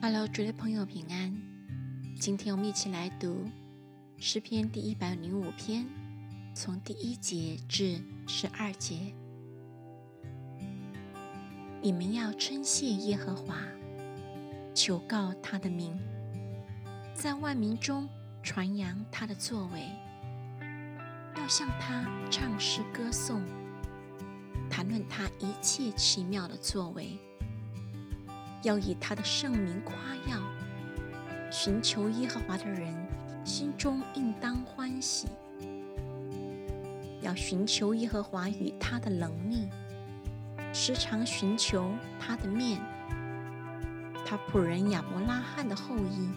Hello，主的朋友平安。今天我们一起来读诗篇第一百零五篇，从第一节至十二节。你们要称谢耶和华，求告他的名，在万民中传扬他的作为，要向他唱诗歌颂，谈论他一切奇妙的作为。要以他的圣名夸耀，寻求耶和华的人心中应当欢喜。要寻求耶和华与他的能力，时常寻求他的面。他仆人亚伯拉罕的后裔，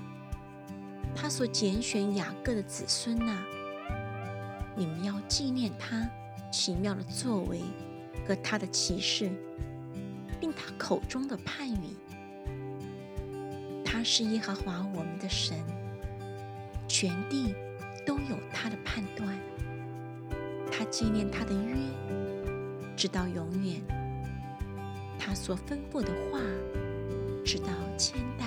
他所拣选雅各的子孙呐，你们要纪念他奇妙的作为和他的启示，并他口中的判语。是耶和华我们的神，全地都有他的判断。他纪念他的约，直到永远。他所吩咐的话，直到千代，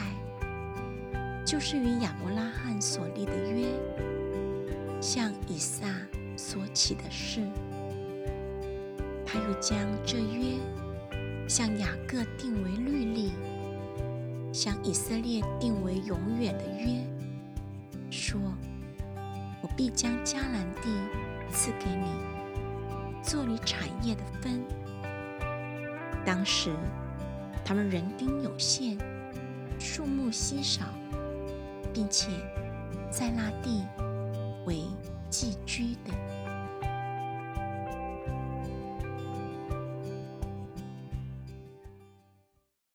就是与亚伯拉罕所立的约，向以撒所起的誓。他又将这约向雅各定为律例。将以色列定为永远的约，说：“我必将迦南地赐给你，做你产业的分。”当时他们人丁有限，树木稀少，并且在那地为寄居的。